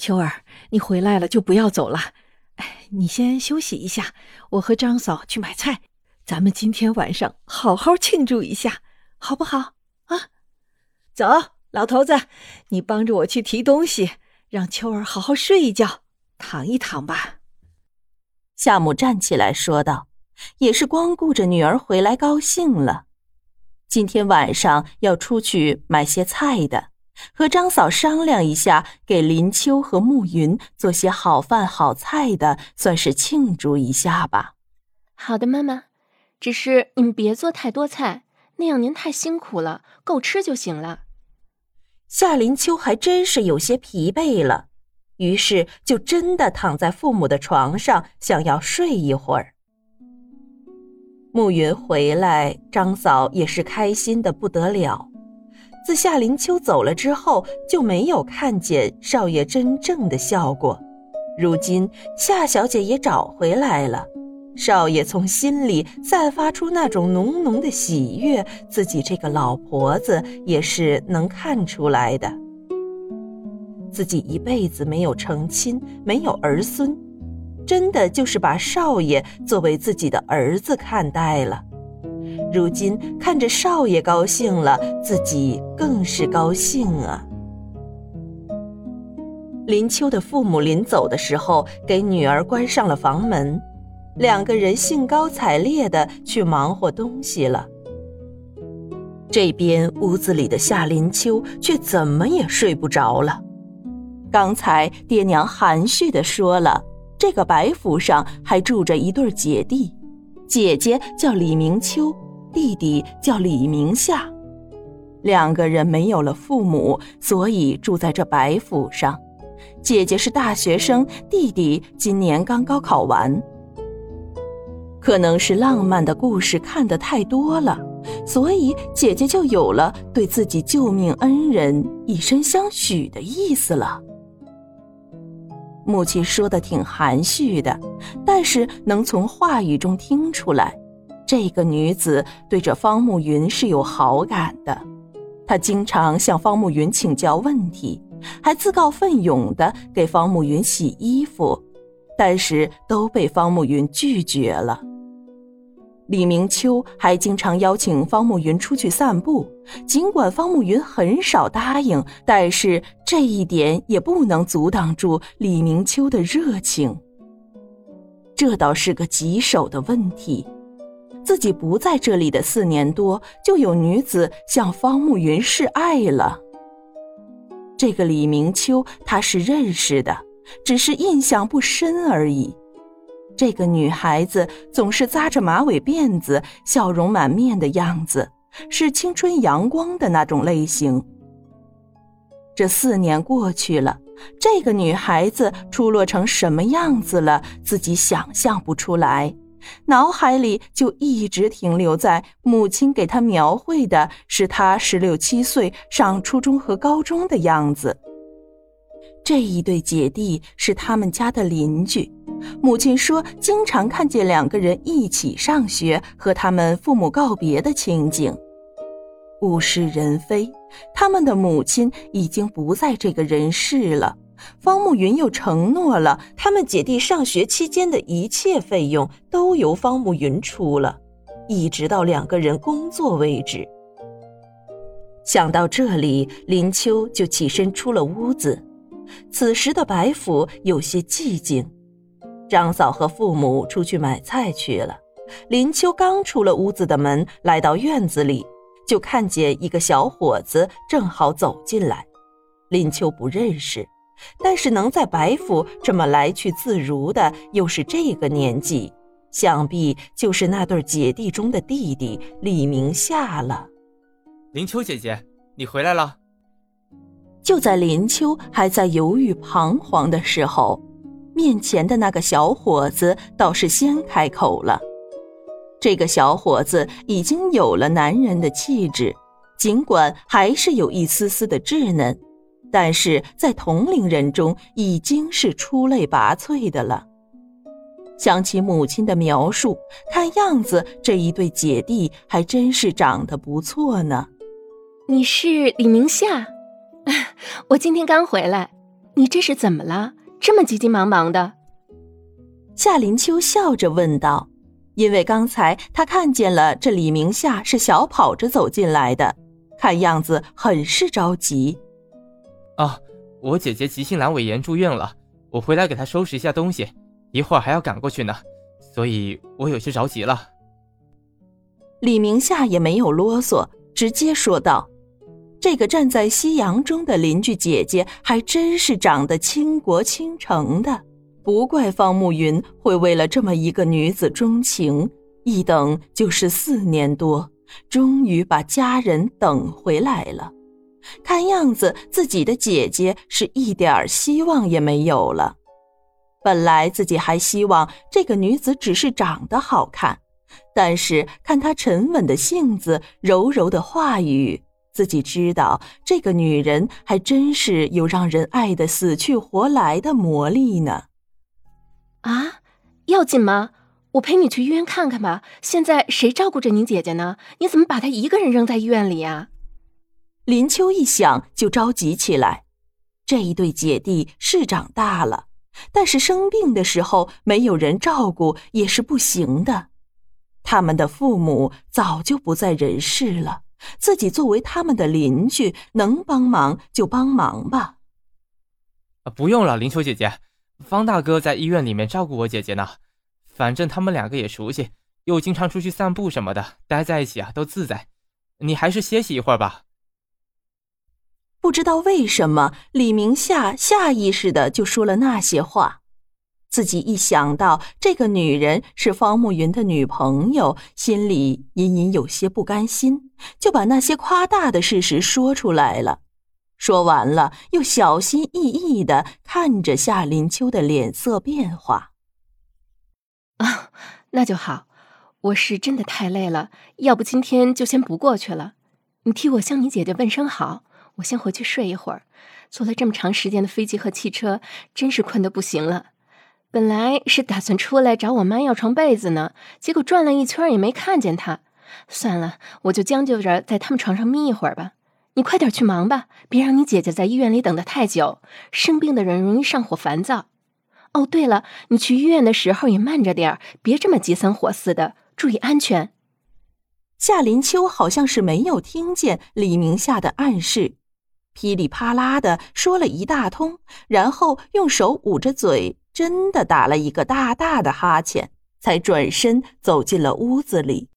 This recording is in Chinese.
秋儿，你回来了就不要走了。哎，你先休息一下，我和张嫂去买菜，咱们今天晚上好好庆祝一下，好不好？啊，走，老头子，你帮着我去提东西，让秋儿好好睡一觉，躺一躺吧。夏母站起来说道：“也是光顾着女儿回来高兴了，今天晚上要出去买些菜的。”和张嫂商量一下，给林秋和暮云做些好饭好菜的，算是庆祝一下吧。好的，妈妈。只是你们别做太多菜，那样您太辛苦了，够吃就行了。夏林秋还真是有些疲惫了，于是就真的躺在父母的床上，想要睡一会儿。暮云回来，张嫂也是开心的不得了。自夏林秋走了之后，就没有看见少爷真正的笑过。如今夏小姐也找回来了，少爷从心里散发出那种浓浓的喜悦，自己这个老婆子也是能看出来的。自己一辈子没有成亲，没有儿孙，真的就是把少爷作为自己的儿子看待了。如今看着少爷高兴了，自己更是高兴啊。林秋的父母临走的时候，给女儿关上了房门，两个人兴高采烈的去忙活东西了。这边屋子里的夏林秋却怎么也睡不着了。刚才爹娘含蓄的说了，这个白府上还住着一对姐弟，姐姐叫李明秋。弟弟叫李明夏，两个人没有了父母，所以住在这白府上。姐姐是大学生，弟弟今年刚高考完。可能是浪漫的故事看得太多了，所以姐姐就有了对自己救命恩人以身相许的意思了。母亲说的挺含蓄的，但是能从话语中听出来。这个女子对着方慕云是有好感的，她经常向方慕云请教问题，还自告奋勇的给方慕云洗衣服，但是都被方慕云拒绝了。李明秋还经常邀请方慕云出去散步，尽管方慕云很少答应，但是这一点也不能阻挡住李明秋的热情。这倒是个棘手的问题。自己不在这里的四年多，就有女子向方慕云示爱了。这个李明秋他是认识的，只是印象不深而已。这个女孩子总是扎着马尾辫子，笑容满面的样子，是青春阳光的那种类型。这四年过去了，这个女孩子出落成什么样子了，自己想象不出来。脑海里就一直停留在母亲给他描绘的是他十六七岁上初中和高中的样子。这一对姐弟是他们家的邻居，母亲说经常看见两个人一起上学和他们父母告别的情景。物是人非，他们的母亲已经不在这个人世了。方慕云又承诺了，他们姐弟上学期间的一切费用都由方慕云出了，一直到两个人工作为止。想到这里，林秋就起身出了屋子。此时的白府有些寂静，张嫂和父母出去买菜去了。林秋刚出了屋子的门，来到院子里，就看见一个小伙子正好走进来。林秋不认识。但是能在白府这么来去自如的，又是这个年纪，想必就是那对姐弟中的弟弟李明夏了。林秋姐姐，你回来了。就在林秋还在犹豫彷徨的时候，面前的那个小伙子倒是先开口了。这个小伙子已经有了男人的气质，尽管还是有一丝丝的稚嫩。但是在同龄人中已经是出类拔萃的了。想起母亲的描述，看样子这一对姐弟还真是长得不错呢。你是李明夏，我今天刚回来，你这是怎么了？这么急急忙忙的？夏林秋笑着问道：“因为刚才他看见了这李明夏是小跑着走进来的，看样子很是着急。”啊，我姐姐急性阑尾炎住院了，我回来给她收拾一下东西，一会儿还要赶过去呢，所以我有些着急了。李明夏也没有啰嗦，直接说道：“这个站在夕阳中的邻居姐姐，还真是长得倾国倾城的。”不怪方慕云会为了这么一个女子钟情，一等就是四年多，终于把家人等回来了。看样子自己的姐姐是一点希望也没有了。本来自己还希望这个女子只是长得好看，但是看她沉稳的性子、柔柔的话语，自己知道这个女人还真是有让人爱的死去活来的魔力呢。啊，要紧吗？我陪你去医院看看吧。现在谁照顾着你姐姐呢？你怎么把她一个人扔在医院里呀？林秋一想就着急起来。这一对姐弟是长大了，但是生病的时候没有人照顾也是不行的。他们的父母早就不在人世了，自己作为他们的邻居，能帮忙就帮忙吧。啊，不用了，林秋姐姐。方大哥在医院里面照顾我姐姐呢，反正他们两个也熟悉，又经常出去散步什么的，待在一起啊都自在。你还是歇息一会儿吧。不知道为什么，李明夏下意识的就说了那些话。自己一想到这个女人是方慕云的女朋友，心里隐隐有些不甘心，就把那些夸大的事实说出来了。说完了，又小心翼翼的看着夏林秋的脸色变化。啊，那就好。我是真的太累了，要不今天就先不过去了。你替我向你姐姐问声好，我先回去睡一会儿。坐了这么长时间的飞机和汽车，真是困得不行了。本来是打算出来找我妈要床被子呢，结果转了一圈也没看见她。算了，我就将就着在他们床上眯一会儿吧。你快点去忙吧，别让你姐姐在医院里等得太久。生病的人容易上火烦躁。哦，对了，你去医院的时候也慢着点别这么急三火四的，注意安全。夏林秋好像是没有听见李明夏的暗示，噼里啪啦的说了一大通，然后用手捂着嘴，真的打了一个大大的哈欠，才转身走进了屋子里。